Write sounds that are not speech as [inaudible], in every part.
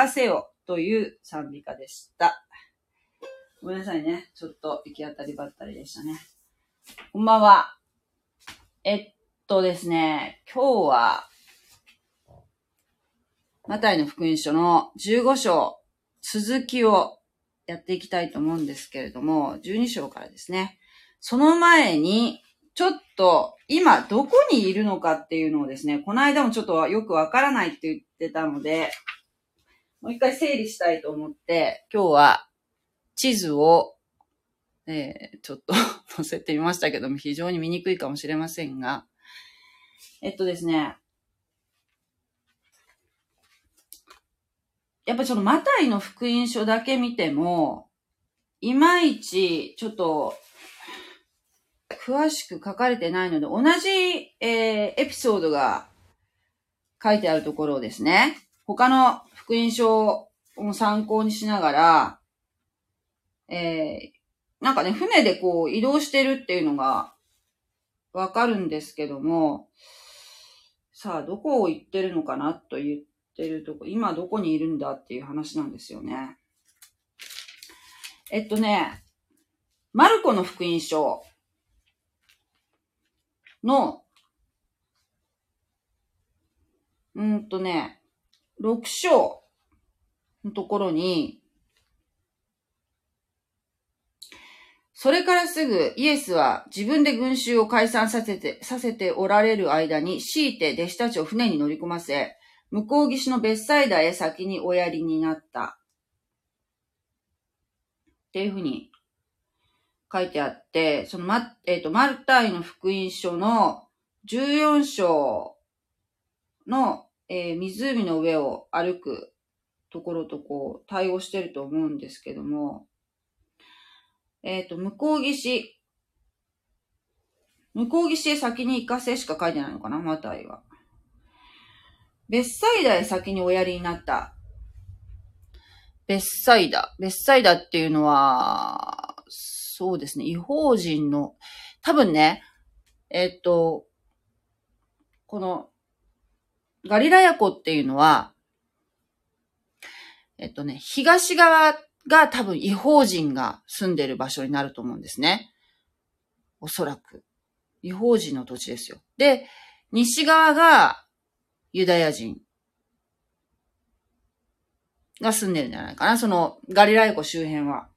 任せよという賛美歌でした。ごめんなさいね。ちょっと行き当たりばったりでしたね。こんばんは。えっとですね、今日は、マタイの福音書の15章、続きをやっていきたいと思うんですけれども、12章からですね。その前に、ちょっと今どこにいるのかっていうのをですね、この間もちょっとよくわからないって言ってたので、もう一回整理したいと思って、今日は地図を、えー、ちょっと [laughs] 載せてみましたけども、非常に見にくいかもしれませんが、えっとですね、やっぱそのマタイの福音書だけ見ても、いまいちちょっと詳しく書かれてないので、同じ、えー、エピソードが書いてあるところをですね、他の福音書を参考にしながら、えー、なんかね、船でこう移動してるっていうのがわかるんですけども、さあ、どこを行ってるのかなと言ってるとこ、今どこにいるんだっていう話なんですよね。えっとね、マルコの福音書の、うんとね、6章のところに、それからすぐイエスは自分で群衆を解散させて、させておられる間に強いて弟子たちを船に乗り込ませ、向こう岸の別サイダーへ先におやりになった。っていうふうに書いてあって、そのま、えっ、ー、と、マルタイの福音書の14章の、えー、湖の上を歩くところとこう対応してると思うんですけども、えっ、ー、と、向こう岸、向こう岸へ先に行かせしか書いてないのかな、マタイは。別サイダへ先におやりになった。別サイダ。別サイダっていうのは、そうですね、違法人の、多分ね、えっと、この、ガリラヤ湖っていうのは、えっとね、東側が多分違法人が住んでる場所になると思うんですね。おそらく。違法人の土地ですよ。で、西側がユダヤ人が住んでるんじゃないかな。そのガリラヤ湖周辺は。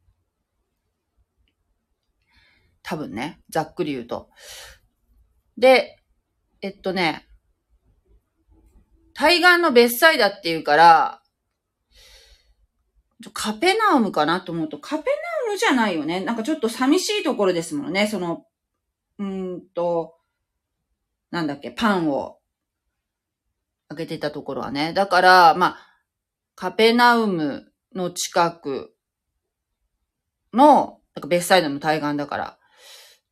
多分ね、ざっくり言うと。で、えっとね、対岸の別サイダっていうから、カペナウムかなと思うと、カペナウムじゃないよね。なんかちょっと寂しいところですもんね。その、うんと、なんだっけ、パンを開けてたところはね。だから、まあ、カペナウムの近くの、なんか別サイドの対岸だから、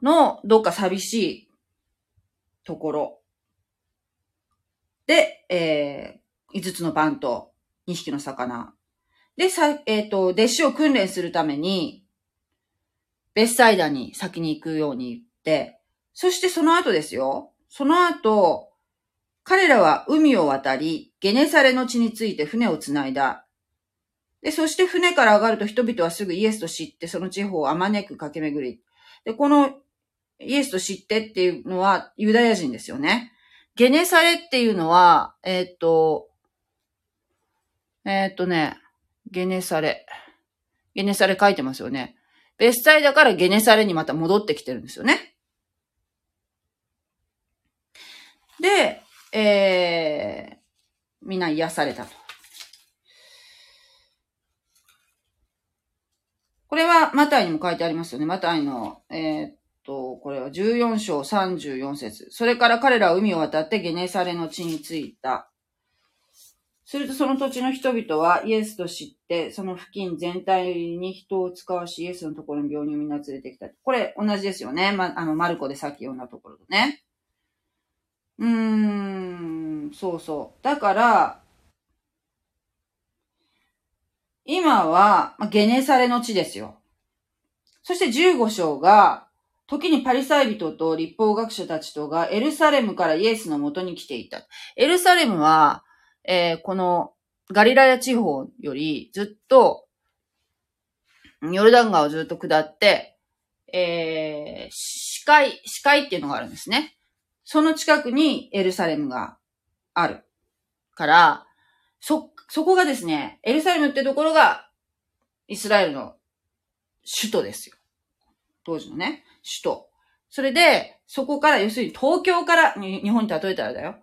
のどっか寂しいところで、えー、5つのパンと2匹の魚。で、さ、えっ、ー、と、弟子を訓練するために、ベッサイダに先に行くように言って、そしてその後ですよ。その後、彼らは海を渡り、ゲネサレの地について船を繋いだ。で、そして船から上がると人々はすぐイエスと知ってその地方をあまねく駆け巡り。で、このイエスと知ってっていうのはユダヤ人ですよね。ゲネサレっていうのは、えー、っと、えー、っとね、ゲネサレ。ゲネサレ書いてますよね。ベスサイダからゲネサレにまた戻ってきてるんですよね。で、えー、みんな癒されたと。これはマタイにも書いてありますよね。マタイの、えー、と、これは14章34節それから彼らは海を渡ってゲネサレの地に着いた。するとその土地の人々はイエスと知って、その付近全体に人を使わし、イエスのところに病人をみんな連れてきた。これ同じですよね。ま、あの、マルコでさっき読んだところとね。うーん、そうそう。だから、今は、まあゲネサレの地ですよ。そして15章が、時にパリサイ人と立法学者たちとがエルサレムからイエスのもとに来ていた。エルサレムは、えー、このガリラヤ地方よりずっと、ヨルダン川をずっと下って、えー、視界、視界っていうのがあるんですね。その近くにエルサレムがある。から、そ、そこがですね、エルサレムってところが、イスラエルの首都ですよ。当時のね。首都。それで、そこから、要するに東京から、日本に例えたらだよ。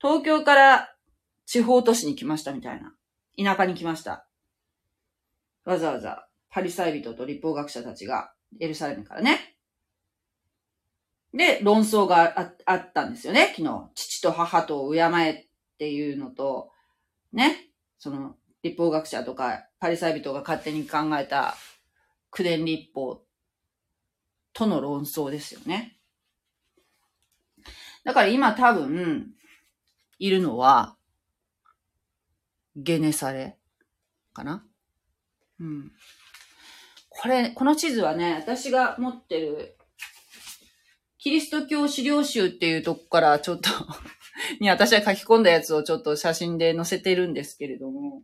東京から地方都市に来ましたみたいな。田舎に来ました。わざわざ、パリサイ人と立法学者たちが、エルサレムからね。で、論争がああったんですよね、昨日。父と母と敬えっていうのと、ね、その、立法学者とか、パリサイ人が勝手に考えた、九伝立法との論争ですよね。だから今多分、いるのは、ゲネサレかな？うん。これ、この地図はね、私が持ってる、キリスト教資料集っていうとこからちょっと [laughs] に私は書き込んだやつをちょっと写真で載せてるんですけれども、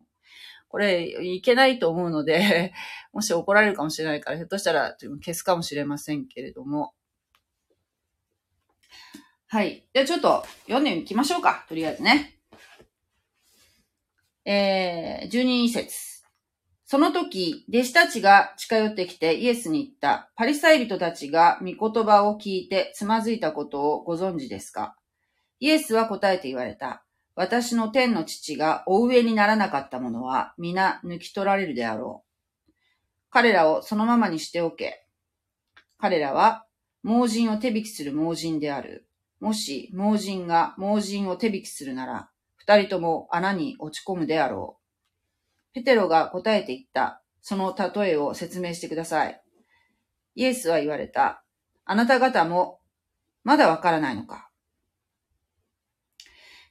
これいけないと思うので、[laughs] もし怒られるかもしれないから、ひょっとしたら消すかもしれませんけれども。はい。ではちょっと読んでいきましょうか。とりあえずね。えー、12節。その時、弟子たちが近寄ってきてイエスに言った。パリサイ人たちが御言葉を聞いてつまずいたことをご存知ですか？イエスは答えて言われた。私の天の父がお上にならなかったものは皆抜き取られるであろう。彼らをそのままにしておけ。彼らは盲人を手引きする盲人である。もし盲人が盲人を手引きするなら、二人とも穴に落ち込むであろう。ペテロが答えて言った。その例えを説明してください。イエスは言われた。あなた方もまだわからないのか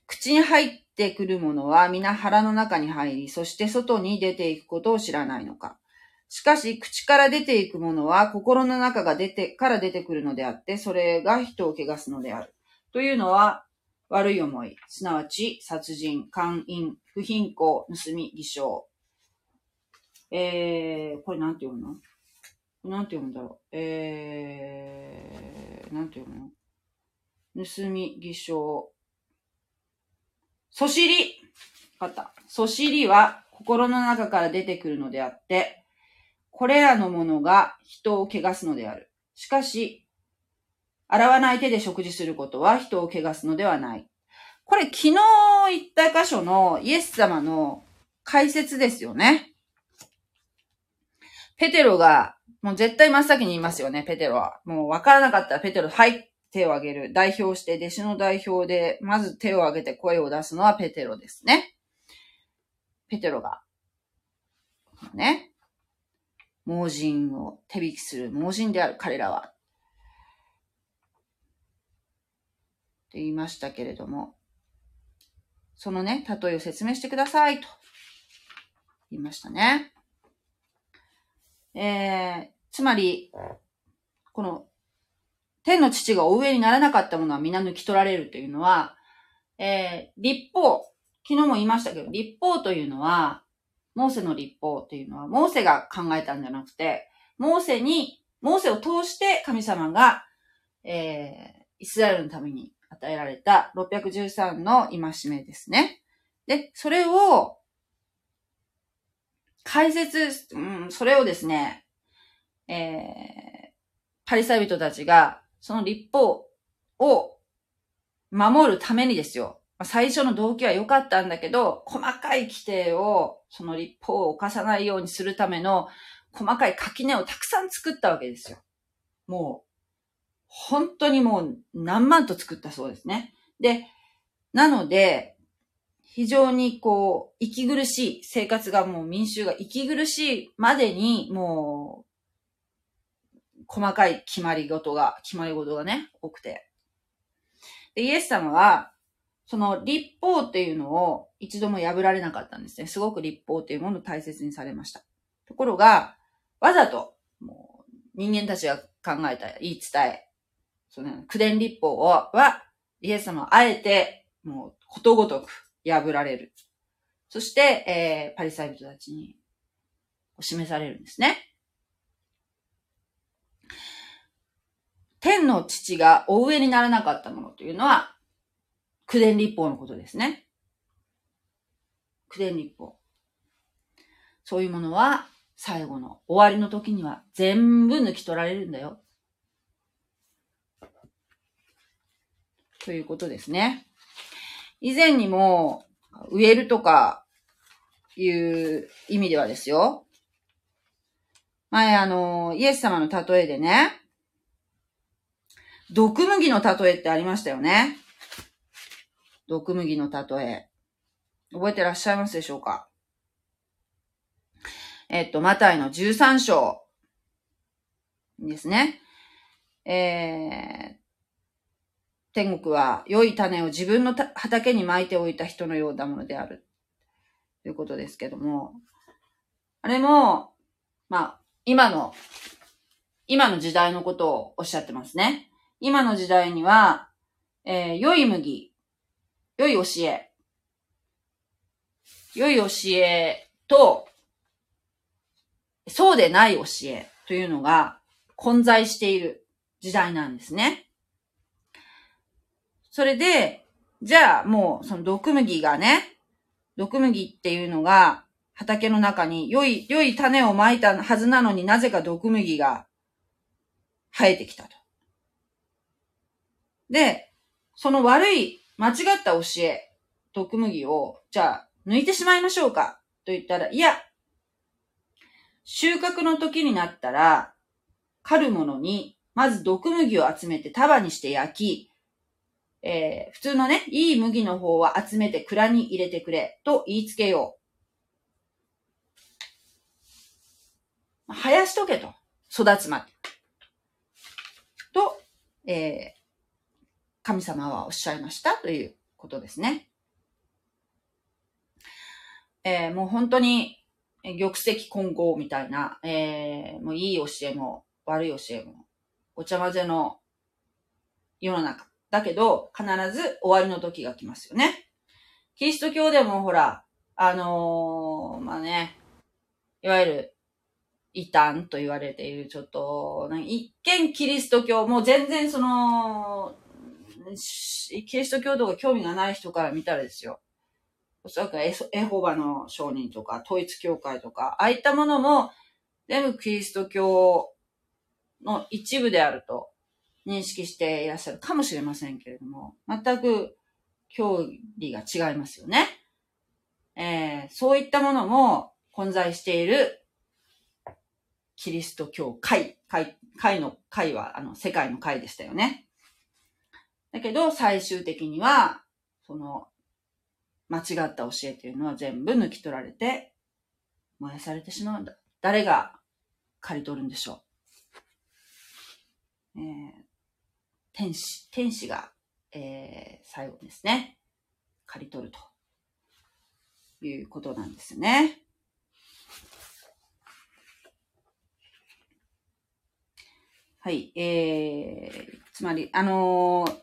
口に入ってくるものは皆腹の中に入り、そして外に出ていくことを知らないのか。しかし、口から出ていくものは心の中が出て、から出てくるのであって、それが人を汚すのである。というのは、悪い思い、すなわち殺人、姦淫、不貧困、盗み、偽証。えー、これなんて読むの？なんて読むんだろう？えー、なんて読むの？盗み、偽証、そしり。かった。そしりは心の中から出てくるのであって、これらのものが人を汚すのである。しかし、洗わない手で食事することは人を汚すのではない。これ昨日言った箇所のイエス様の解説ですよね。ペテロが、もう絶対真っ先に言いますよね、ペテロは。もう分からなかったらペテロ、はい、手を挙げる。代表して、弟子の代表で、まず手を挙げて声を出すのはペテロですね。ペテロが、ね、盲人を手引きする盲人である彼らは、ってって言いましたけれども、そのね、例えを説明してくださいと言いましたね。えー、つまり、この天の父がお上にならなかったものは皆抜き取られるというのは、えー、立法、昨日も言いましたけど、立法というのは、モーセの立法というのは、モーセが考えたんじゃなくて、モーセに、モーセを通して神様が、えー、イスラエルのために与えられた613の戒めですね。で、それを、解説、うん、それをですね、えー、パリサイ人たちがその立法を守るためにですよ。最初の動機は良かったんだけど、細かい規定を、その立法を犯さないようにするための細かい垣根をたくさん作ったわけですよ。もう、本当にもう何万と作ったそうですね。で、なので、非常にこう、息苦しい生活がもう民衆が息苦しいまでに、もう、細かい決まり事が、決まり事がね、多くて。で、イエス様は、その立法っていうのを一度も破られなかったんですね。すごく立法っていうものを大切にされました。ところが、わざと、もう、人間たちが考えた言い伝え、その、九伝立法、は、イエス様はあえて、もう、ことごとく破られる。そして、えー、パリサイ人たちに示されるんですね。天の父がお上にならなかったものというのは、九伝立法のことですね。九伝立法。そういうものは、最後の終わりの時には全部抜き取られるんだよ。ということですね。以前にも、植えるとかいう意味ではですよ。前あの、イエス様の例えでね、毒麦の例えってありましたよね。毒麦の例え。覚えてらっしゃいますでしょうか？えっと、マタイの13章ですね。え、天国は良い種を自分の畑に撒いておいた人のようなものである。ということですけども。あれも、まあ、今の、今の時代のことをおっしゃってますね。今の時代には、えー、良い麦、良い教え、良い教えと、そうでない教えというのが混在している時代なんですね。それで、じゃあもうその毒麦がね、毒麦っていうのが畑の中に良い、良い種をまいたはずなのになぜか毒麦が生えてきたと。で、その悪い、間違った教え、毒麦を、じゃあ、抜いてしまいましょうかと言ったら、いや、収穫の時になったら、狩るものに、まず毒麦を集めて束にして焼き、えー、普通のね、いい麦の方は集めて蔵に入れてくれ、と言いつけよう。生やしとけと。育つまで。と、えー、神様はおっしゃいましたということですね。えー、もう本当に、玉石混合みたいな、えー、もういい教えも悪い教えも、ごちゃ混ぜの世の中。だけど、必ず終わりの時が来ますよね。キリスト教でもほら、あのー、まあね、いわゆる、異端と言われている、ちょっと、一見キリスト教、もう全然その、キリスト教徒が興味がない人から見たらですよ。おそらくエホバの商人とか、統一教会とか、ああいったものも、全部キリスト教の一部であると認識していらっしゃるかもしれませんけれども、全く教理が違いますよね。えー、そういったものも混在しているキリスト教会、会、会の会は、あの、世界の会でしたよね。だけど、最終的には、その、間違った教えというのは全部抜き取られて、燃やされてしまうんだ。誰が刈り取るんでしょう。えー、天使、天使が、えー、最後ですね、刈り取るということなんですね。はい、えー、つまり、あのー、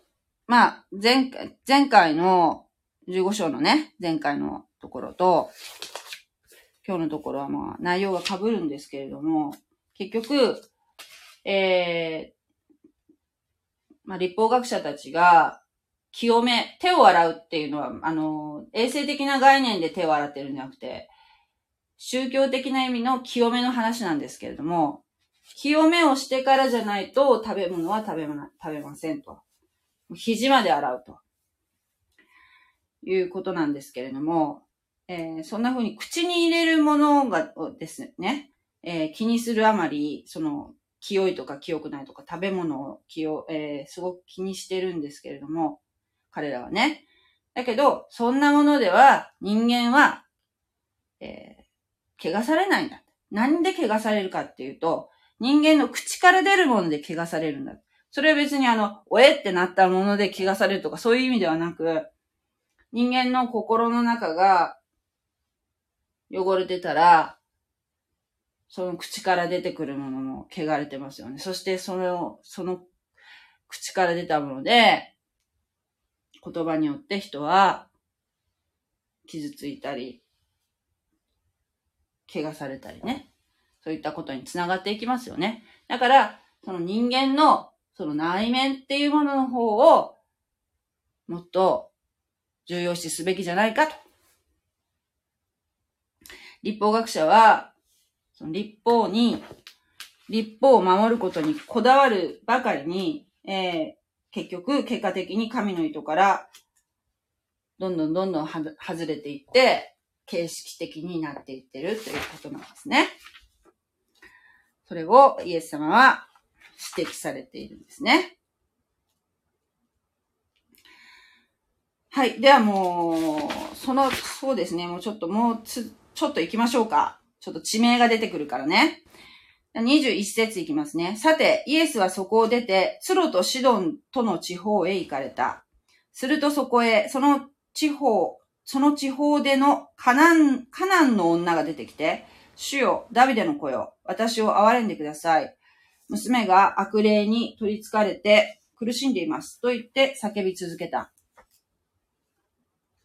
まあ、前回、前回の15章のね、前回のところと、今日のところはまあ、内容が被るんですけれども、結局、えー、まあ、立法学者たちが、清め、手を洗うっていうのは、あの、衛生的な概念で手を洗ってるんじゃなくて、宗教的な意味の清めの話なんですけれども、清めをしてからじゃないと食べ物は食べま、食べませんと。肘まで洗うと。いうことなんですけれども、えー、そんな風に口に入れるものがですね、えー、気にするあまり、その、清いとか清くないとか食べ物を気を、えー、すごく気にしてるんですけれども、彼らはね。だけど、そんなものでは人間は、えー、怪我されないんだ。なんで怪我されるかっていうと、人間の口から出るもので怪我されるんだ。それは別にあの、おえってなったもので気がされるとかそういう意味ではなく、人間の心の中が汚れてたら、その口から出てくるもの汚れてますよね。そしてそれを、その口から出たもので、言葉によって人は傷ついたり、怪我されたりね。そういったことにつながっていきますよね。だから、その人間のその内面っていうものの方をもっと重要視すべきじゃないかと。立法学者は、その立法に、立法を守ることにこだわるばかりに、えー、結局、結果的に神の意図から、どんどんどんどんは外れていって、形式的になっていってるということなんですね。それをイエス様は指摘されているんですね。はい。ではもう、その、そうですね。もうちょっともうつ、ちょっと行きましょうか。ちょっと地名が出てくるからね。21節いきますね。さて、イエスはそこを出て、ツロとシドンとの地方へ行かれた。するとそこへ、その地方、その地方でのカナン、カナンの女が出てきて、主よ、ダビデの子よ、私を憐れんでください。娘が悪霊に取り憑かれて苦しんでいます。と言って叫び続けた。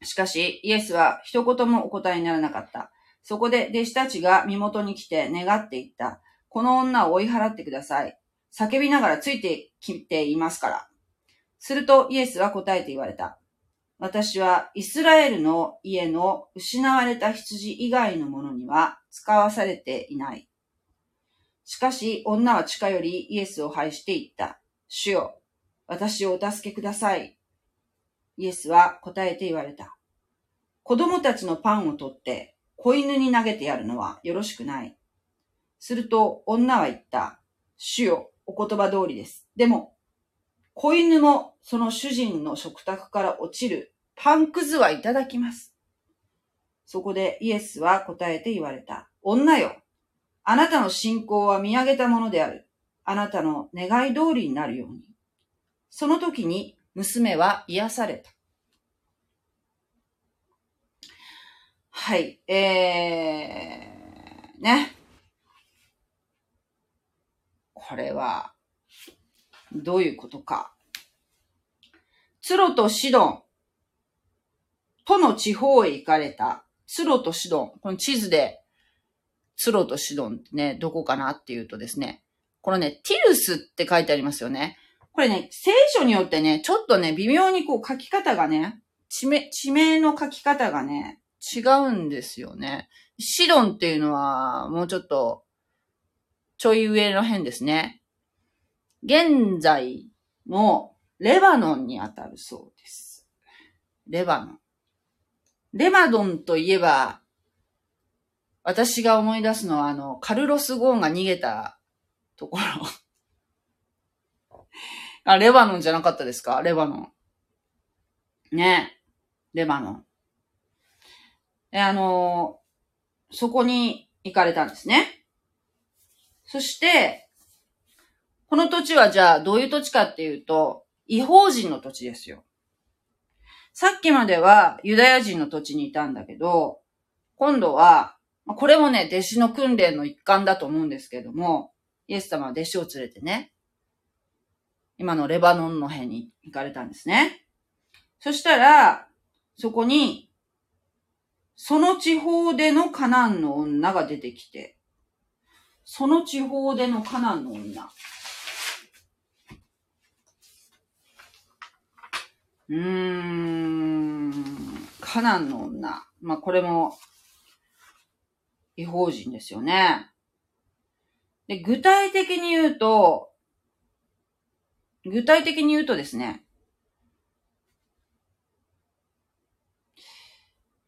しかし、イエスは一言もお答えにならなかった。そこで弟子たちが身元に来て願っていった。この女を追い払ってください。叫びながらついてきていますから。するとイエスは答えて言われた。私はイスラエルの家の失われた羊以外のものには使わされていない。しかし女は近寄りイエスを拝して言った。主よ、私をお助けください。イエスは答えて言われた。子供たちのパンを取って子犬に投げてやるのはよろしくない。すると女は言った。主よ、お言葉通りです。でも、子犬もその主人の食卓から落ちるパンくずはいただきます。そこでイエスは答えて言われた。女よ、あなたの信仰は見上げたものである。あなたの願い通りになるように。その時に娘は癒された。はい。えー、ね。これは、どういうことか。ツロとシドンとの地方へ行かれた。ツロとシドン。この地図で、ツロとシドンってね、どこかなっていうとですね、このね、ティルスって書いてありますよね。これね、聖書によってね、ちょっとね、微妙にこう書き方がね、地名、地名の書き方がね、違うんですよね。シドンっていうのは、もうちょっと、ちょい上の辺ですね。現在のレバノンにあたるそうです。レバノン。レバノンといえば、私が思い出すのは、あの、カルロス・ゴーンが逃げたところ。[laughs] あ、レバノンじゃなかったですか？レバノン。ねレバノン。え、あの、そこに行かれたんですね。そして、この土地はじゃあどういう土地かっていうと、違法人の土地ですよ。さっきまではユダヤ人の土地にいたんだけど、今度は、これもね、弟子の訓練の一環だと思うんですけども、イエス様は弟子を連れてね、今のレバノンの辺に行かれたんですね。そしたら、そこに、その地方でのカナンの女が出てきて、その地方でのカナンの女。うーん、カナンの女。まあ、これも、違法人ですよね。で、具体的に言うと、具体的に言うとですね、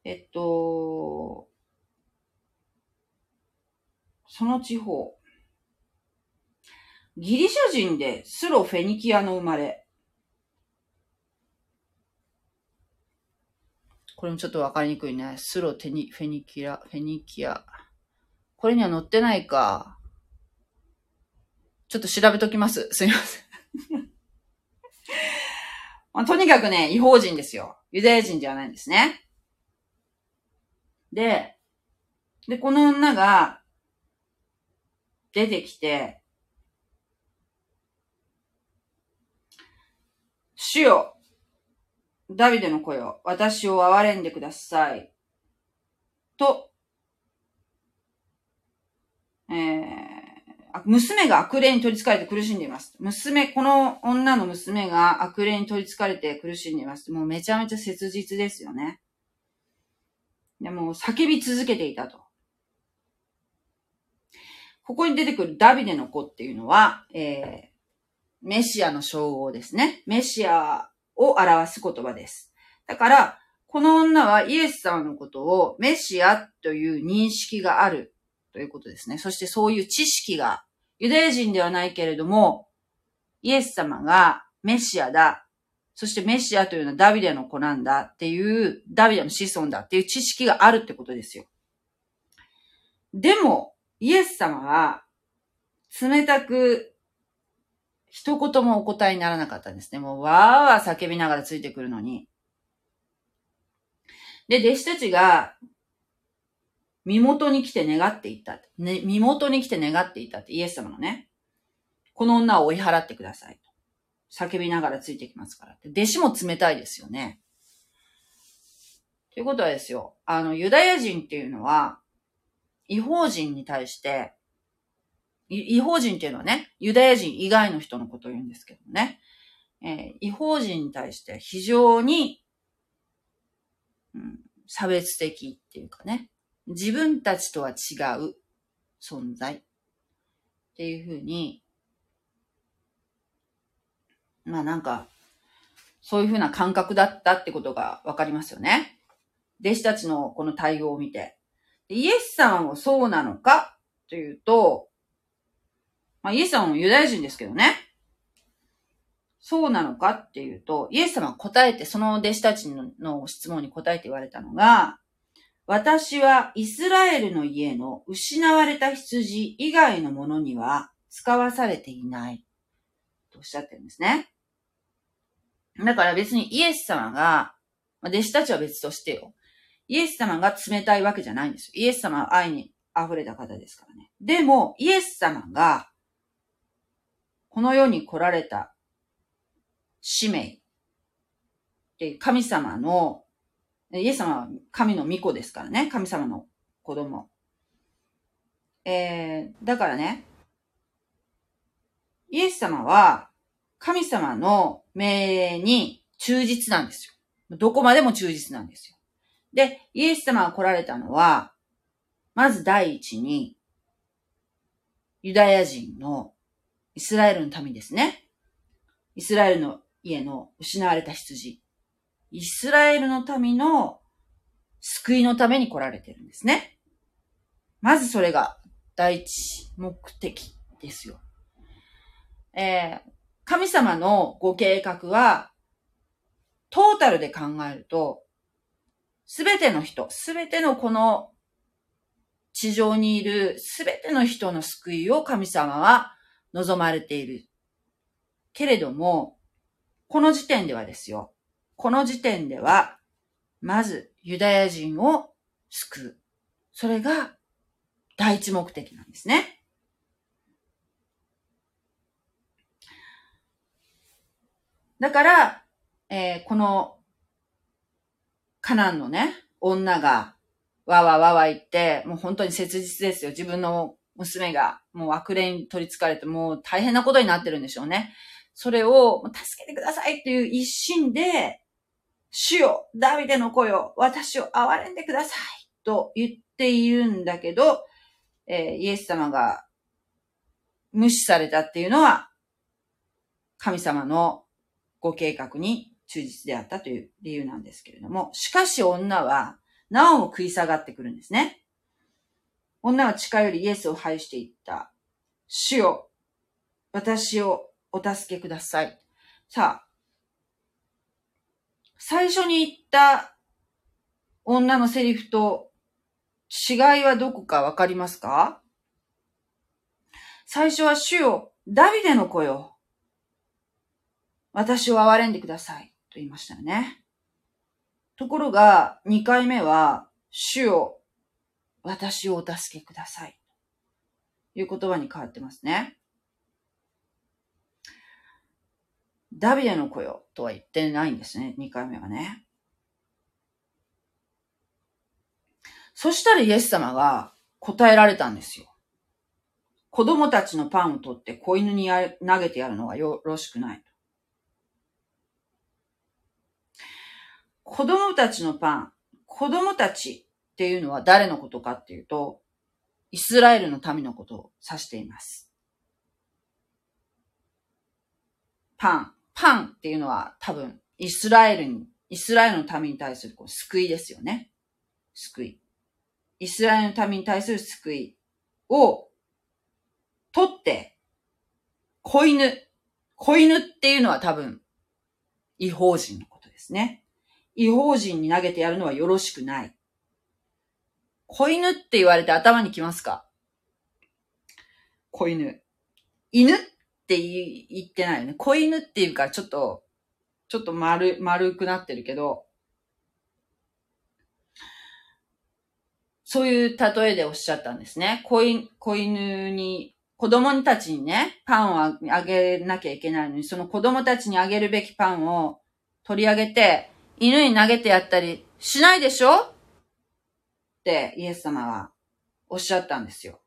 えっと、その地方、ギリシャ人でスロフェニキアの生まれ。これもちょっとわかりにくいね。スロテニ、フェニキア、フェニキア。これには載ってないか。ちょっと調べときます。すいません。[laughs] まあ、とにかくね、違法人ですよ。ユダヤ人ではないんですね。で、で、この女が、出てきて、主よ、ダビデの声を、私を憐れんでください。と、えー、娘が悪霊に取り憑かれて苦しんでいます。娘、この女の娘が悪霊に取り憑かれて苦しんでいます。もうめちゃめちゃ切実ですよね。でも叫び続けていたと。ここに出てくるダビデの子っていうのは、えー、メシアの称号ですね。メシアを表す言葉です。だから、この女はイエス様のことをメシアという認識があるということですね。そしてそういう知識が、ユダヤ人ではないけれども、イエス様がメシアだ。そしてメシアというのはダビデの子なんだっていう、ダビデの子孫だっていう知識があるってことですよ。でも、イエス様は、冷たく、一言もお答えにならなかったんですね。もう、わーわー叫びながらついてくるのに。で、弟子たちが、身元に来て願っていった。ね、身元に来て願っていたって、イエス様のね。この女を追い払ってください。叫びながらついてきますから。弟子も冷たいですよね。ということはですよ。あの、ユダヤ人っていうのは、違法人に対して、違法人っていうのはね、ユダヤ人以外の人のことを言うんですけどね。えー、違法人に対して非常に、うん、差別的っていうかね、自分たちとは違う存在っていうふうに、まあなんか、そういうふうな感覚だったってことがわかりますよね。弟子たちのこの対応を見て。イエスさんはそうなのか？というと、まあイエスさんもユダヤ人ですけどね。そうなのか？っていうと、イエス様は答えて、その弟子たちの質問に答えて言われたのが、私はイスラエルの家の失われた羊以外のものには使わされていない。とおっしゃってるんですね。だから別にイエス様が、弟子たちは別としてよ。イエス様が冷たいわけじゃないんですよ。イエス様は愛に溢れた方ですからね。でも、イエス様が、この世に来られた使命、で神様のイエス様は神の御子ですからね。神様の子供。えー、だからね、イエス様は神様の命令に忠実なんですよ。どこまでも忠実なんですよ。で、イエス様が来られたのは、まず第一に、ユダヤ人のイスラエルの民ですね。イスラエルの家の失われた羊。イスラエルの民の救いのために来られてるんですね。まずそれが第一目的ですよ。えー、神様のご計画は、トータルで考えると、すべての人、すべてのこの地上にいるすべての人の救いを神様は望まれている。けれども、この時点ではですよ。この時点では、まずユダヤ人を救う。それが第一目的なんですね。だから、えー、このカナンのね、女がわわわわ言って、もう本当に切実ですよ。自分の娘がもう悪霊に取り憑かれてもう大変なことになってるんでしょうね。それを助けてくださいっていう一心で主よ、ダビデの子よ、私を憐れんでくださいと言っているんだけど、えー、イエス様が無視されたっていうのは、神様のご計画に忠実であったという理由なんですけれども、しかし女は、なおも食い下がってくるんですね。女は近寄りイエスを拝していった。主よ、私をお助けください。さあ、最初に言った女のセリフと違いはどこかわかりますか？最初は主よ、ダビデの子よ。私を憐れんでください。と言いましたよね。ところが、二回目は、主よ、私をお助けください。という言葉に変わってますね。ダビデの子よとは言ってないんですね。2回目はね。そしたらイエス様が答えられたんですよ。子供たちのパンを取って子犬に投げてやるのはよろしくない。子供たちのパン、子供たちっていうのは誰のことかっていうと、イスラエルの民のことを指しています。パン、パンっていうのは多分イスラエルに、イスラエルの民に対するこう救いですよね。救い。イスラエルの民に対する救いを取って、子犬。子犬っていうのは多分違法人のことですね。違法人に投げてやるのはよろしくない。子犬って言われて頭にきますか？子犬。犬って言ってないよね。子犬っていうか、ちょっと、ちょっと丸、丸くなってるけど、そういう例えでおっしゃったんですね。子犬、子犬に、子供たちにね、パンをあげなきゃいけないのに、その子供たちにあげるべきパンを取り上げて、犬に投げてやったりしないでしょ？ってイエス様はおっしゃったんですよ。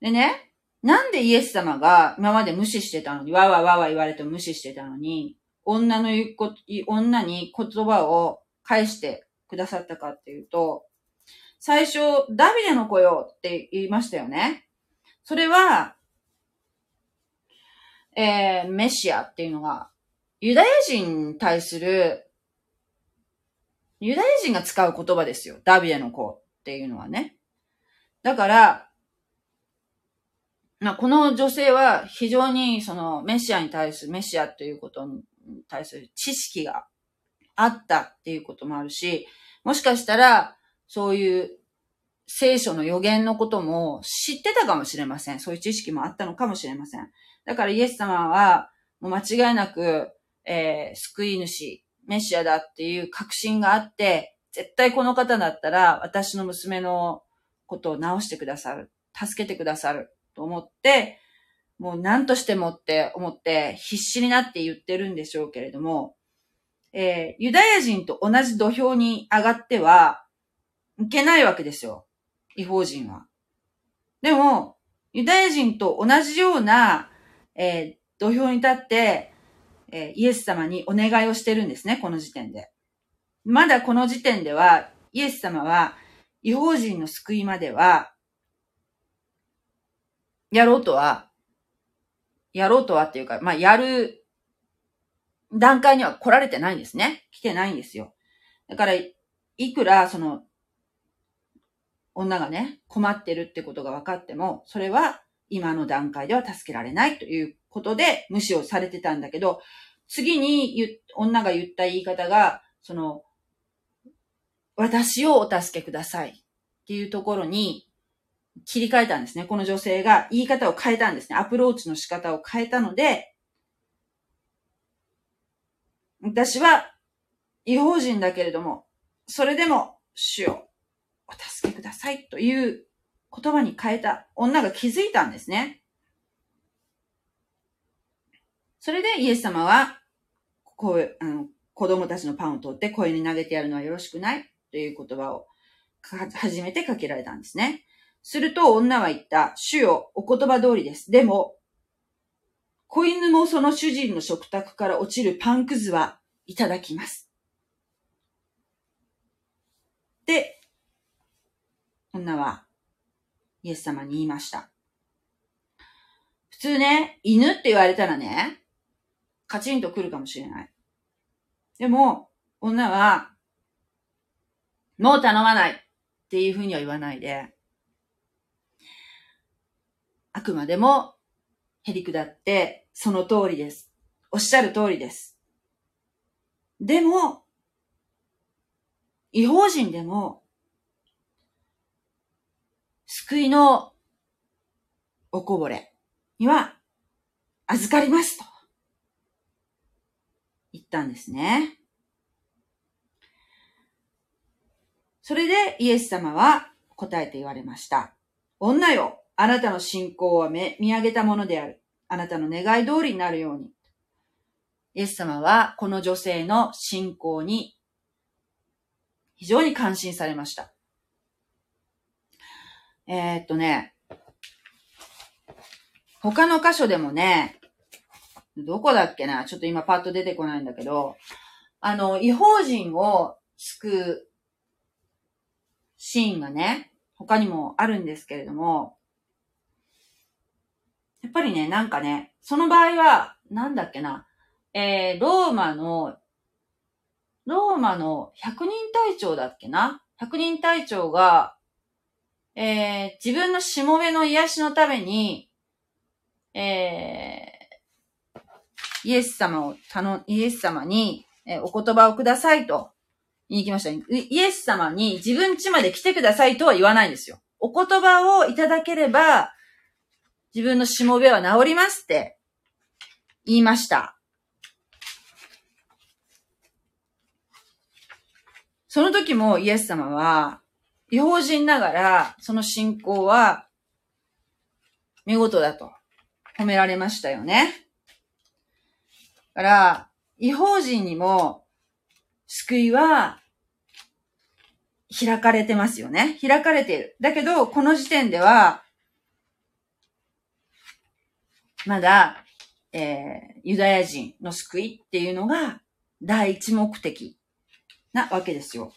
でね、なんでイエス様が今まで無視してたのに、わわわわ言われて無視してたのに、女の言うこと、女に言葉を返してくださったかっていうと、最初、ダビデの子よって言いましたよね。それは、えー、メシアっていうのがユダヤ人に対する、ユダヤ人が使う言葉ですよ。ダビデの子っていうのはね。だから、まあ、この女性は非常にそのメシアに対する、メシアということに対する知識があったっていうこともあるし、もしかしたらそういう聖書の予言のことも知ってたかもしれません。そういう知識もあったのかもしれません。だからイエス様はもう間違いなくえー、救い主、メシアだっていう確信があって、絶対この方だったら私の娘のことを直してくださる。助けてくださる。と思って、もう何としてもって思って必死になって言ってるんでしょうけれども、えー、ユダヤ人と同じ土俵に上がってはいけないわけですよ。違法人は。でも、ユダヤ人と同じような、えー、土俵に立って、え、イエス様にお願いをしてるんですね、この時点で。まだこの時点では、イエス様は、違法人の救いまでは、やろうとは、やろうとはっていうか、まあ、やる段階には来られてないんですね。来てないんですよ。だから、いくら、その、女がね、困ってるってことが分かっても、それは今の段階では助けられないということで無視をされてたんだけど、次に女が言った言い方が、その、私をお助けくださいっていうところに切り替えたんですね。この女性が言い方を変えたんですね。アプローチの仕方を変えたので、私は違法人だけれども、それでも主をお助けくださいという言葉に変えた女が気づいたんですね。それでイエス様は、こう、あの、子供たちのパンを取って声に投げてやるのはよろしくないという言葉を初めてかけられたんですね。すると女は言った、主よ、お言葉通りです。でも、子犬もその主人の食卓から落ちるパンくずはいただきます。で、女はイエス様に言いました。普通ね、犬って言われたらね、カチンと来るかもしれない。でも、女は、もう頼まないっていうふうには言わないで、あくまでも、へりくだって、その通りです。おっしゃる通りです。でも、違法人でも、救いのおこぼれには預かりますと。ったんですね。それでイエス様は答えて言われました。女よ、あなたの信仰は見見上げたものである。あなたの願い通りになるように。イエス様はこの女性の信仰に非常に感心されました。えー、っとね、他の箇所でもね、どこだっけな？ちょっと今パッと出てこないんだけど、あの、違法人を救うシーンがね、他にもあるんですけれども、やっぱりね、なんかね、その場合は、なんだっけな、えー、ローマの、ローマの百人隊長だっけな？百人隊長が、えー、自分のしもべの癒しのために、えー、イエス様を頼、イエス様に、えお言葉をくださいと言いに来ました。イイエス様に自分家まで来てくださいとは言わないんですよ。お言葉をいただければ、自分のしもべは治りますって言いました。その時もイエス様は、違法人ながら、その信仰は、見事だと褒められましたよね。だから、違法人にも、救いは、開かれてますよね。開かれている。だけど、この時点では、まだ、えー、ユダヤ人の救いっていうのが、第一目的なわけですよ。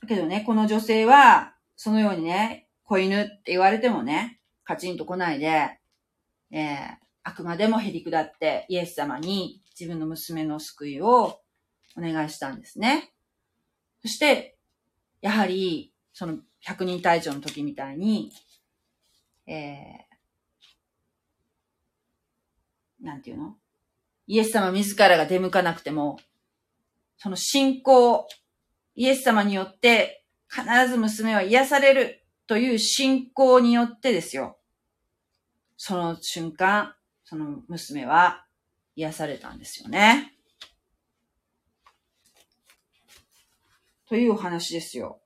だけどね、この女性は、そのようにね、子犬って言われてもね、カチンと来ないで、えー、あくまでもへり下ってイエス様に自分の娘の救いをお願いしたんですね。そして、やはり、その百人隊長の時みたいに、えー、なんていうの？イエス様自らが出向かなくても、その信仰、イエス様によって必ず娘は癒されるという信仰によってですよ。その瞬間、その娘は癒されたんですよね。というお話ですよ。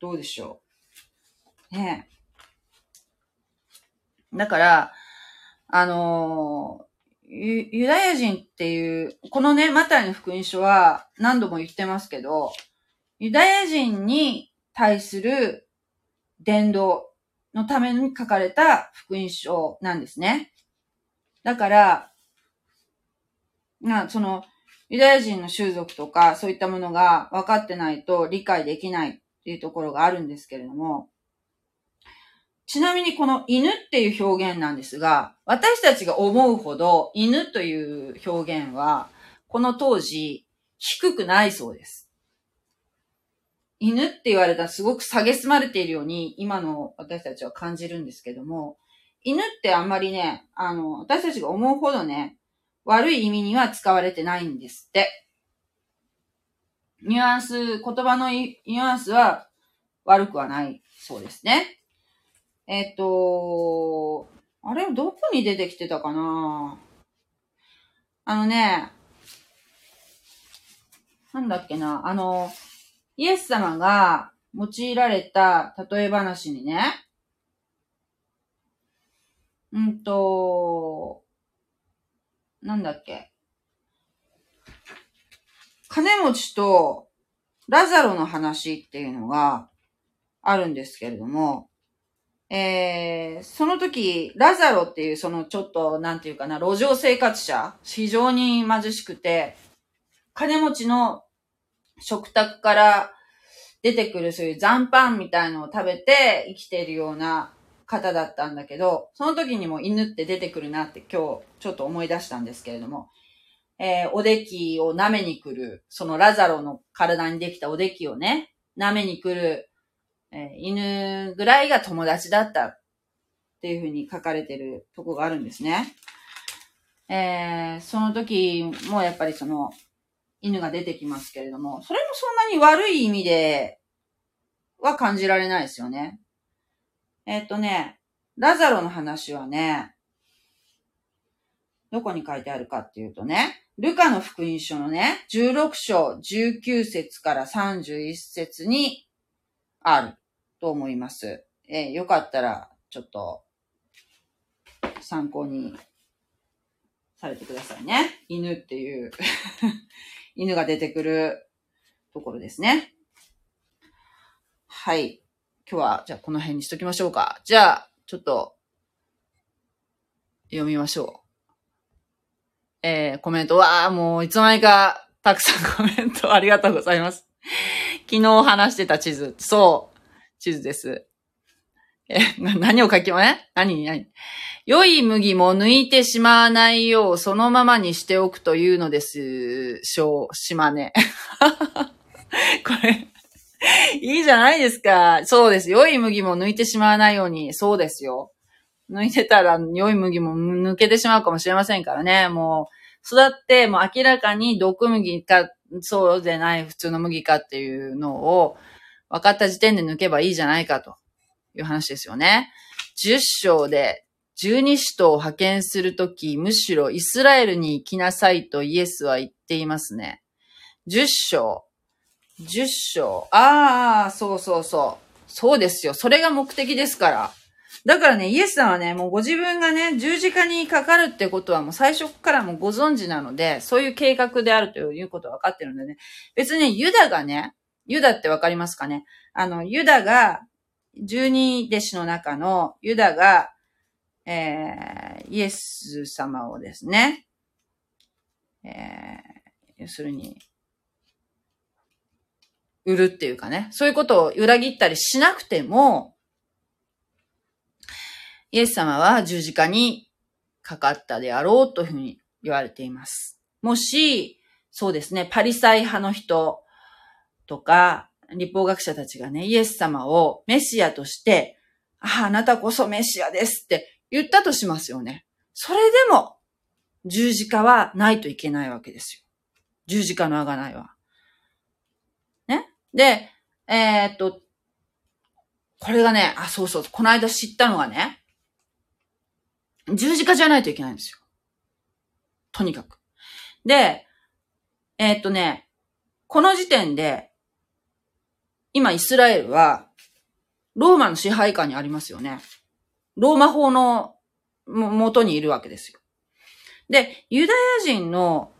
どうでしょう？ねえ。だから、あのユユダヤ人っていう、このね、マタイの福音書は何度も言ってますけど、ユダヤ人に対する伝道のために書かれた福音書なんですね。だから、な、その、ユダヤ人の習俗とか、そういったものが分かってないと理解できないっていうところがあるんですけれども、ちなみにこの犬っていう表現なんですが、私たちが思うほど犬という表現は、この当時低くないそうです。犬って言われたらすごく蔑まれているように今の私たちは感じるんですけども、犬ってあんまりね、あの、私たちが思うほどね、悪い意味には使われてないんですって。ニュアンス、言葉のニュアンスは悪くはないそうですね。えっと、あれ、どこに出てきてたかな？あのね、なんだっけな、あの、イエス様が用いられた例え話にね、うんと、なんだっけ。金持ちとラザロの話っていうのがあるんですけれども、えー、その時、ラザロっていうそのちょっと、なんていうかな、路上生活者、非常に貧しくて、金持ちの食卓から出てくるそういう残飯みたいのを食べて生きているような方だったんだけど、その時にも犬って出てくるなって今日ちょっと思い出したんですけれども、えー、おできを舐めに来る、そのラザロの体にできたおできをね、舐めに来る、えー、犬ぐらいが友達だったっていうふうに書かれてるとこがあるんですね。えー、その時もやっぱりその犬が出てきますけれども、それもそんなに悪い意味では感じられないですよね。えっとね、ラザロの話はね、どこに書いてあるかっていうとね、ルカの福音書のね、16章19節から31節にあると思います。えー、よかったら、ちょっと、参考にされてくださいね。犬っていう [laughs] 犬が出てくるところですね。はい。今日は、じゃあこの辺にしときましょうか。じゃあ、ちょっと、読みましょう。えー、コメントは、もういつの間にか、たくさんコメントありがとうございます。昨日話してた地図。そう。地図です。え、何を書きまね何？何？良い麦も抜いてしまわないよう、そのままにしておくというのです。しょう、島根。[laughs] これ、[laughs] いいじゃないですか。そうです。良い麦も抜いてしまわないように。そうですよ。抜いてたら良い麦も抜けてしまうかもしれませんからね。もう、育って、もう明らかに毒麦か、そうでない普通の麦かっていうのを分かった時点で抜けばいいじゃないかという話ですよね。10章で12使徒を派遣するとき、むしろイスラエルに行きなさいとイエスは言っていますね。10章。10章。ああ、そうそうそう。そうですよ。それが目的ですから。だからね、イエスさんはね、もうご自分がね、十字架にかかるってことはもう最初からもご存知なので、そういう計画であるということは分かってるんでね。別にユダがね、ユダってわかりますかねあの、ユダが、十二弟子の中のユダが、えー、イエス様をですね、えー、要するに、売るっていうかね、そういうことを裏切ったりしなくても、イエス様は十字架にかかったであろうというふうに言われています。もし、そうですね、パリサイ派の人とか、立法学者たちがね、イエス様をメシアとして、ああ、なたこそメシアですって言ったとしますよね。それでも、十字架はないといけないわけですよ。十字架のあがないは。で、えー、っと、これがね、あ、そうそう、この間知ったのがね、十字架じゃないといけないんですよ。とにかく。で、えー、っとね、この時点で、今イスラエルは、ローマの支配下にありますよね。ローマ法のも元にいるわけですよ。で、ユダヤ人の、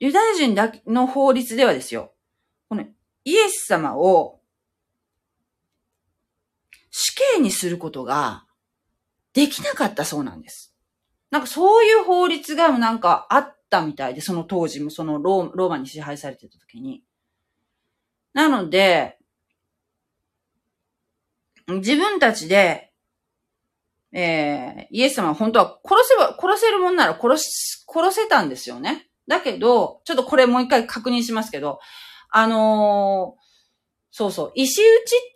ユダヤ人だの法律ではですよ、イエス様を死刑にすることができなかったそうなんです。なんかそういう法律がなんかあったみたいで、その当時もそのローマに支配されてた時に。なので、自分たちで、えー、イエス様は本当は殺せば、殺せるもんなら殺し、殺せたんですよね。だけど、ちょっとこれもう一回確認しますけど、あのーそうそう。石打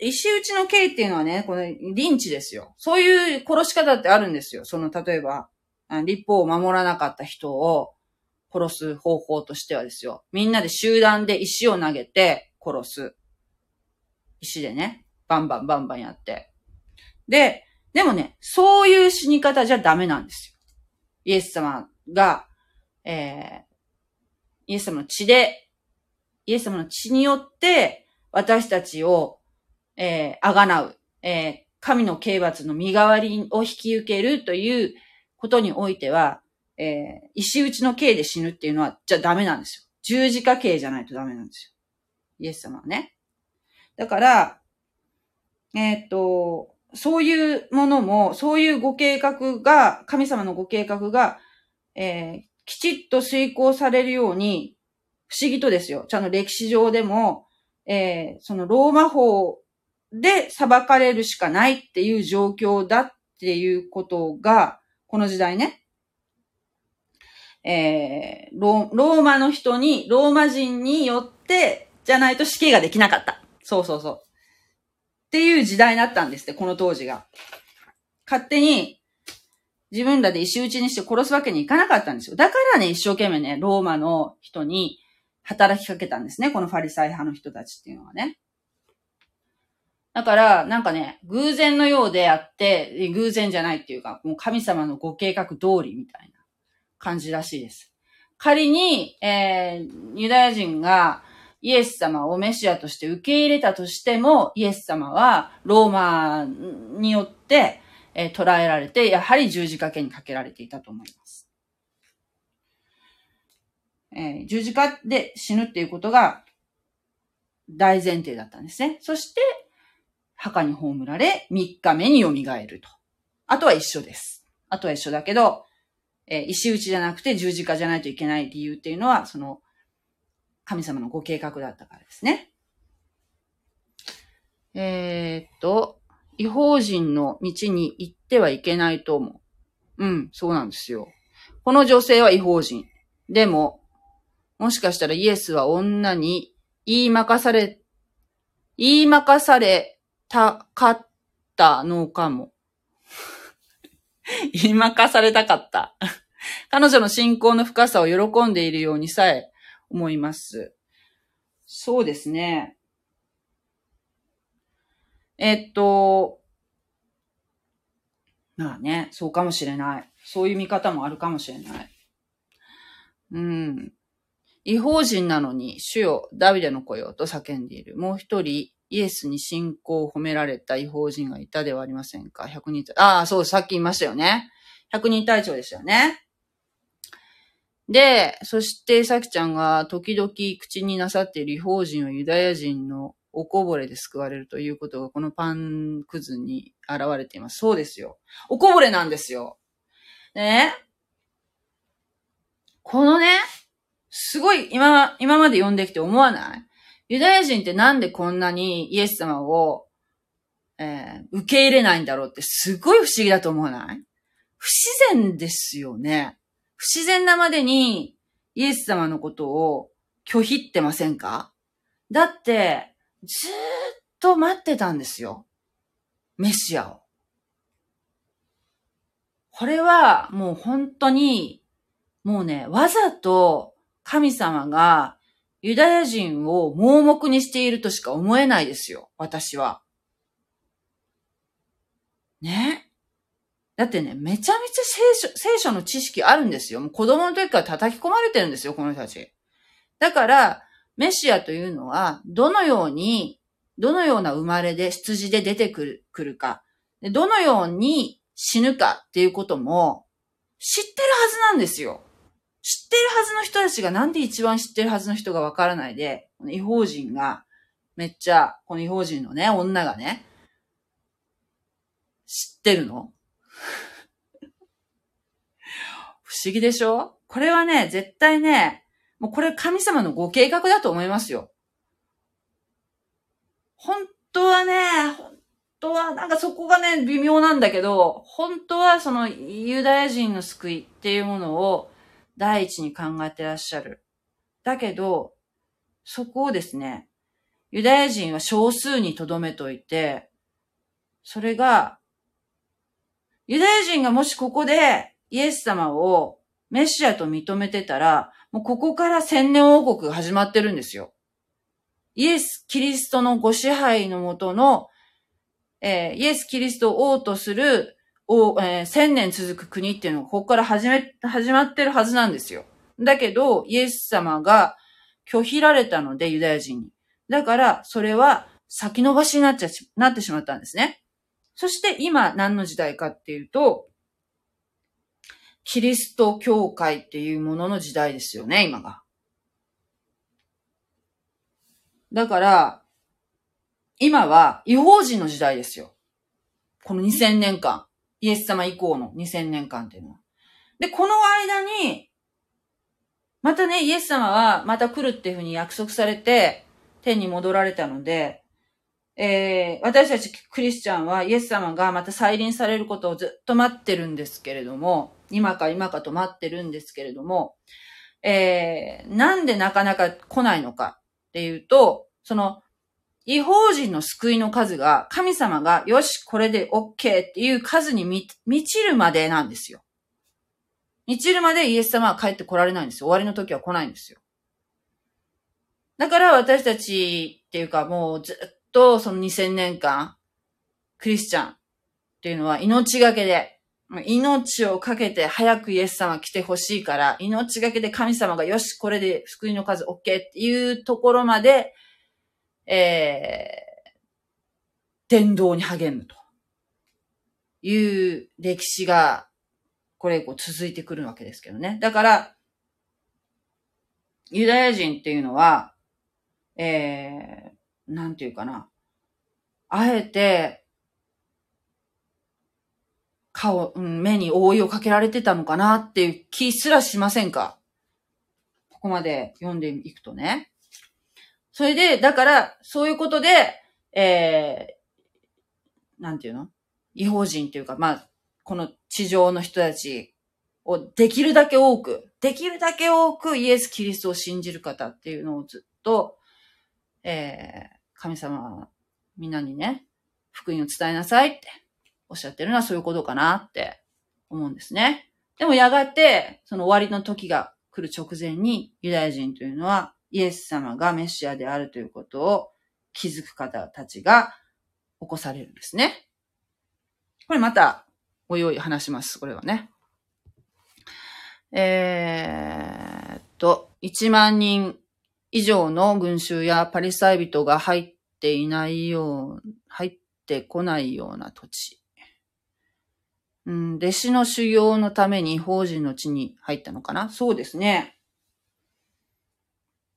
ち、石打ちの刑っていうのはね、このリンチですよ。そういう殺し方ってあるんですよ。その、例えば、立法を守らなかった人を殺す方法としてはですよ。みんなで集団で石を投げて殺す。石でね、バンバンバンバンやって。で、でもね、そういう死に方じゃダメなんですよ。イエス様が、えー、イエス様の血で、イエス様の血によって、私たちを、えー、あがなう、えー、神の刑罰の身代わりを引き受けるということにおいては、えー、石打ちの刑で死ぬっていうのは、じゃダメなんですよ。十字架刑じゃないとダメなんですよ。イエス様はね。だから、えっ、と、そういうものも、そういうご計画が、神様のご計画が、えー、きちっと遂行されるように、不思議とですよ。ちゃんと歴史上でも、えー、そのローマ法で裁かれるしかないっていう状況だっていうことが、この時代ね、えー、ローマの人に、ローマ人によって、じゃないと死刑ができなかった。そうそうそう。っていう時代だったんですって、この当時が。勝手に自分らで石打ちにして殺すわけにいかなかったんですよ。だからね、一生懸命ね、ローマの人に働きかけたんですね。このファリサイ派の人たちっていうのはね。だから、なんかね、偶然のようであって、偶然じゃないっていうか、もう神様のご計画通りみたいな感じらしいです。仮に、えー、ユダヤ人がイエス様をメシアとして受け入れたとしても、イエス様はローマによって、えー捕らえられて、やはり十字架家にかけられていたと思います。えー十字架で死ぬっていうことが大前提だったんですね。そして、墓に葬られ、3日目に蘇ると。あとは一緒です。あとは一緒だけど、えー石打ちじゃなくて十字架じゃないといけない理由っていうのは、その、神様のご計画だったからですね。えーっと、違法人の道に行ってはいけないと思う。うん、そうなんですよ。この女性は違法人。でも、もしかしたらイエスは女に言いまかされ、言いまかされたかったのかも。[laughs] 言いまかされたかった。彼女の信仰の深さを喜んでいるようにさえ思います。そうですね。えっと、まあね、そうかもしれない。そういう見方もあるかもしれない。うん。違法人なのに、主よ、ダビデの子よ、と叫んでいる。もう一人、イエスに信仰を褒められた違法人がいたではありませんか？百人隊、ああ、そう、さっき言いましたよね。百人隊長でしたよね。で、そして、さきちゃんが時々口になさっている違法人はユダヤ人のおこぼれで救われるということがこのパンくずに現れています。そうですよ。おこぼれなんですよ。ねこのね、すごい今、今まで読んできて思わない？ユダヤ人ってなんでこんなにイエス様を、えー受け入れないんだろうってすごい不思議だと思わない？不自然ですよね。不自然なまでにイエス様のことを拒否ってませんか？だって、ずーっと待ってたんですよ。メシアを。これはもう本当に、もうね、わざと神様がユダヤ人を盲目にしているとしか思えないですよ。私は。ね。だってね、めちゃめちゃ聖書、聖書の知識あるんですよ。もう子供の時から叩き込まれてるんですよ、この人たち。だから、メシアというのは、どのように、どのような生まれで、出自で出てくる、くるか。でどのように死ぬかっていうことも、知ってるはずなんですよ。知ってるはずの人たちがなんで一番知ってるはずの人がわからないで、この違法人が、めっちゃ、この違法人のね、女がね、知ってるの？[laughs] 不思議でしょ？これはね、絶対ね、もうこれ神様のご計画だと思いますよ。本当はね、本当は、なんかそこがね、微妙なんだけど、本当はそのユダヤ人の救いっていうものを第一に考えてらっしゃる。だけど、そこをですね、ユダヤ人は少数に留めといて、それが、ユダヤ人がもしここでイエス様をメシアと認めてたら、もうここから千年王国が始まってるんですよ。イエス・キリストのご支配のもとの、えーイエス・キリストを王とする、王えー千年続く国っていうのがここから始め、始まってるはずなんですよ。だけど、イエス様が拒否られたので、ユダヤ人に。だから、それは先延ばしになっちゃ、なってしまったんですね。そして今何の時代かっていうと、キリスト教会っていうものの時代ですよね、今が。だから、今は違法人の時代ですよ。この2000年間。イエス様以降の2000年間っていうのは。で、この間に、またね、イエス様はまた来るっていうふうに約束されて、天に戻られたので、えー私たちクリスチャンはイエス様がまた再臨されることをずっと待ってるんですけれども、今か今かと待ってるんですけれども、えーなんでなかなか来ないのかっていうと、その、違法人の救いの数が、神様が、よし、これで OK っていう数に満ちるまでなんですよ。満ちるまでイエス様は帰って来られないんですよ。終わりの時は来ないんですよ。だから私たちっていうかもうずっとその2000年間、クリスチャンっていうのは命がけで命をかけて早くイエス様来てほしいから、命がけで神様がよし、これで救いの数 OK っていうところまで、えー、伝道に励むという歴史が、これこう続いてくるわけですけどね。だから、ユダヤ人っていうのは、えー、なんていうかな。あえて、顔、目に覆いをかけられてたのかなっていう気すらしませんか？ここまで読んでいくとね。それで、だから、そういうことで、えー、なんていうの？違法人っていうか、まあ、この地上の人たちをできるだけ多く、できるだけ多くイエス・キリストを信じる方っていうのをずっと、えー、神様は、みんなにね、福音を伝えなさいっておっしゃってるのはそういうことかなって思うんですね。でもやがて、その終わりの時が来る直前に、ユダヤ人というのは、イエス様がメシアであるということを気づく方たちが起こされるんですね。これまた、おいおい話します。これはね。えー、っと、1万人以上の群衆やパリサイ人が入っていないよう、入ってこないような土地。うん、弟子の修行のために法人の地に入ったのかなそうですね。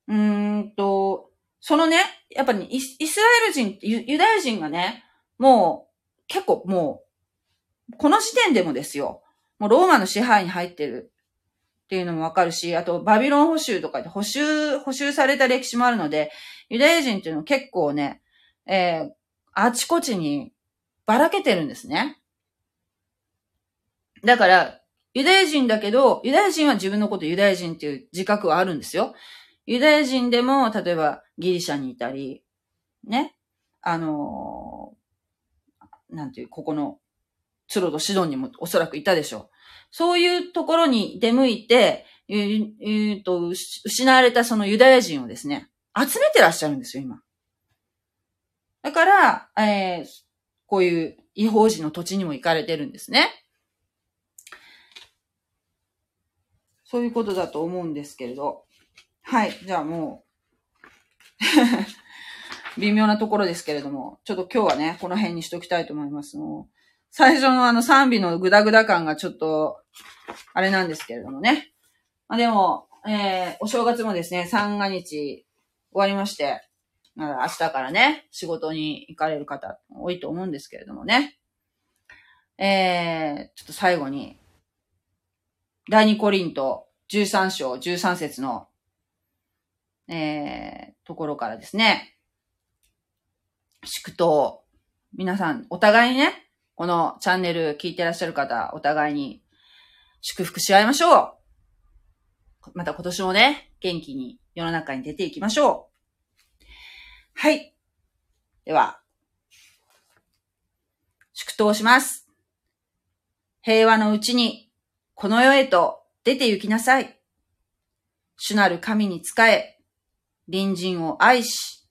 うーんと、そのね、やっぱりイスラエル人、ユユダヤ人がね、もう、結構もう、この時点でもですよ、もうローマの支配に入ってるっていうのもわかるし、あとバビロン捕囚とかで補修、補修された歴史もあるので、ユダヤ人っていうのは結構ね、えー、あちこちにばらけてるんですね。だから、ユダヤ人だけど、ユダヤ人は自分のことユダヤ人っていう自覚はあるんですよ。ユダヤ人でも、例えばギリシャにいたり、ね、あのー、なんていう、ここの、ツロとシドンにもおそらくいたでしょう。そういうところに出向いて、えっと、失われたそのユダヤ人をですね、集めてらっしゃるんですよ、今。だから、えー、こういう違法人の土地にも行かれてるんですね。そういうことだと思うんですけれど。はい。じゃあもう [laughs] 微妙なところですけれども、ちょっと今日はね、この辺にしときたいと思います。もう最初のあの賛美のグダグダ感がちょっと、あれなんですけれどもね。まあ、でも、えー、お正月もですね、三が日終わりまして、ま明日からね、仕事に行かれる方多いと思うんですけれどもね。えー、ちょっと最後に、第二コリント13章13節の、えー、ところからですね、祝祷。皆さん、お互いにね、このチャンネル聞いてらっしゃる方、お互いに祝福し合いましょう。また今年もね、元気に世の中に出ていきましょう。はい。では、祝祷します。平和のうちに、この世へと出て行きなさい。主なる神に仕え、隣人を愛し、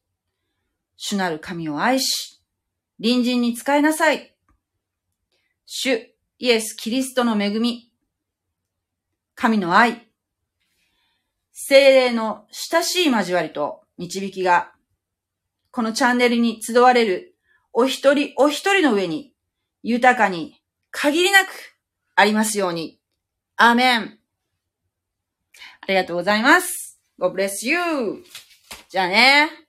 主なる神を愛し、隣人に仕えなさい。主イエス・キリストの恵み、神の愛、精霊の親しい交わりと導きが、このチャンネルに集われるお一人お一人の上に豊かに限りなくありますように。アーメン。ありがとうございます。God bless you! じゃあね。